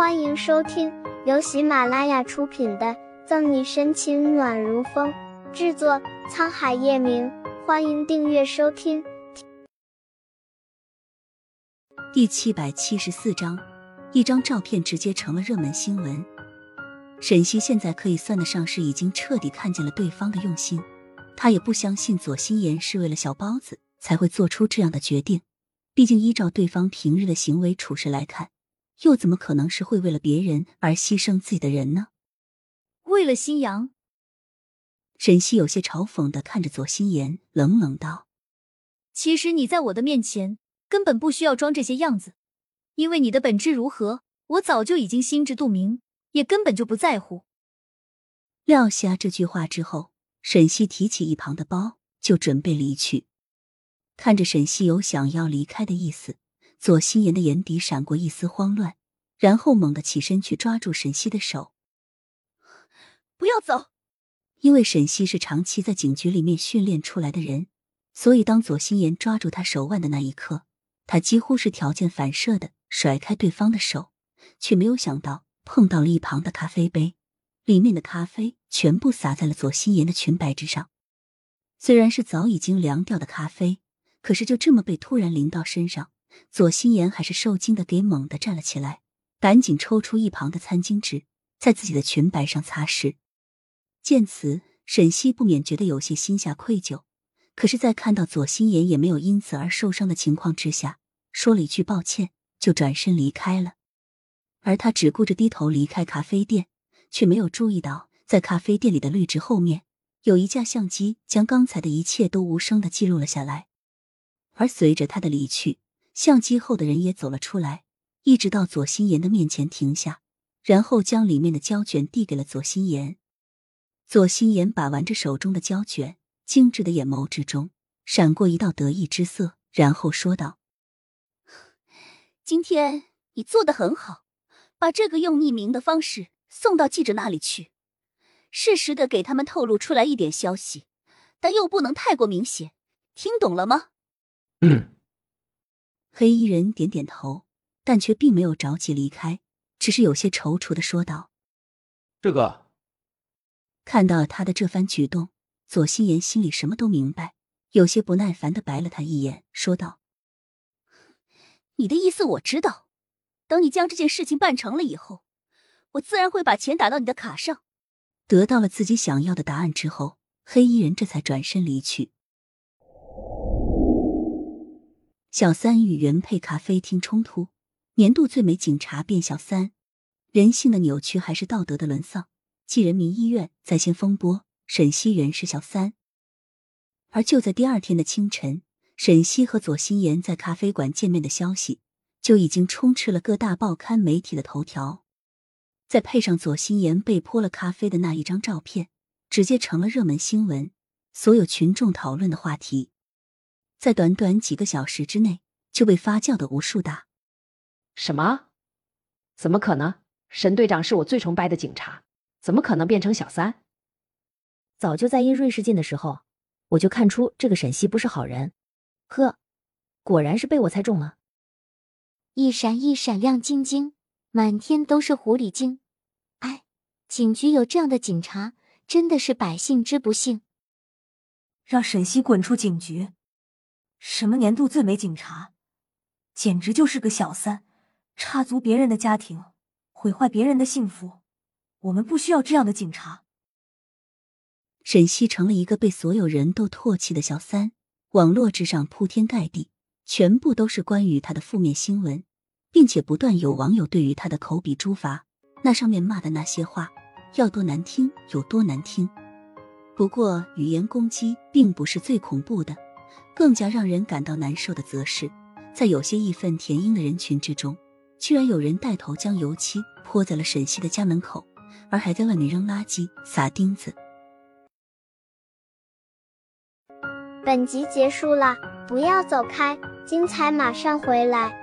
欢迎收听由喜马拉雅出品的《赠你深情暖如风》，制作沧海夜明。欢迎订阅收听。第七百七十四章，一张照片直接成了热门新闻。沈西现在可以算得上是已经彻底看见了对方的用心，他也不相信左心言是为了小包子才会做出这样的决定。毕竟依照对方平日的行为处事来看。又怎么可能是会为了别人而牺牲自己的人呢？为了新阳，沈西有些嘲讽的看着左心言，冷冷道：“其实你在我的面前根本不需要装这些样子，因为你的本质如何，我早就已经心知肚明，也根本就不在乎。”撂下这句话之后，沈西提起一旁的包，就准备离去。看着沈西有想要离开的意思。左心言的眼底闪过一丝慌乱，然后猛地起身去抓住沈西的手。不要走！因为沈西是长期在警局里面训练出来的人，所以当左心言抓住他手腕的那一刻，他几乎是条件反射的甩开对方的手，却没有想到碰到了一旁的咖啡杯，里面的咖啡全部洒在了左心言的裙摆之上。虽然是早已经凉掉的咖啡，可是就这么被突然淋到身上。左心言还是受惊的，给猛地站了起来，赶紧抽出一旁的餐巾纸，在自己的裙摆上擦拭。见此，沈西不免觉得有些心下愧疚，可是，在看到左心言也没有因此而受伤的情况之下，说了一句抱歉，就转身离开了。而他只顾着低头离开咖啡店，却没有注意到，在咖啡店里的绿植后面，有一架相机将刚才的一切都无声的记录了下来。而随着他的离去，相机后的人也走了出来，一直到左心言的面前停下，然后将里面的胶卷递给了左心言。左心言把玩着手中的胶卷，精致的眼眸之中闪过一道得意之色，然后说道：“ 今天你做的很好，把这个用匿名的方式送到记者那里去，适时的给他们透露出来一点消息，但又不能太过明显，听懂了吗？”嗯。黑衣人点点头，但却并没有着急离开，只是有些踌躇的说道：“这个。”看到他的这番举动，左心言心里什么都明白，有些不耐烦的白了他一眼，说道：“你的意思我知道，等你将这件事情办成了以后，我自然会把钱打到你的卡上。”得到了自己想要的答案之后，黑衣人这才转身离去。小三与原配咖啡厅冲突，年度最美警察变小三，人性的扭曲还是道德的沦丧？继人民医院在线风波，沈西元是小三。而就在第二天的清晨，沈西和左心言在咖啡馆见面的消息就已经充斥了各大报刊媒体的头条。再配上左心言被泼了咖啡的那一张照片，直接成了热门新闻，所有群众讨论的话题。在短短几个小时之内就被发酵的无数大。什么？怎么可能？沈队长是我最崇拜的警察，怎么可能变成小三？早就在因瑞士进的时候，我就看出这个沈西不是好人。呵，果然是被我猜中了。一闪一闪亮晶晶，满天都是狐狸精。哎，警局有这样的警察，真的是百姓之不幸。让沈西滚出警局！什么年度最美警察，简直就是个小三，插足别人的家庭，毁坏别人的幸福。我们不需要这样的警察。沈西成了一个被所有人都唾弃的小三，网络之上铺天盖地，全部都是关于他的负面新闻，并且不断有网友对于他的口笔诛伐，那上面骂的那些话，要多难听有多难听。不过语言攻击并不是最恐怖的。更加让人感到难受的，则是在有些义愤填膺的人群之中，居然有人带头将油漆泼在了沈西的家门口，而还在外面扔垃圾、撒钉子。本集结束了，不要走开，精彩马上回来。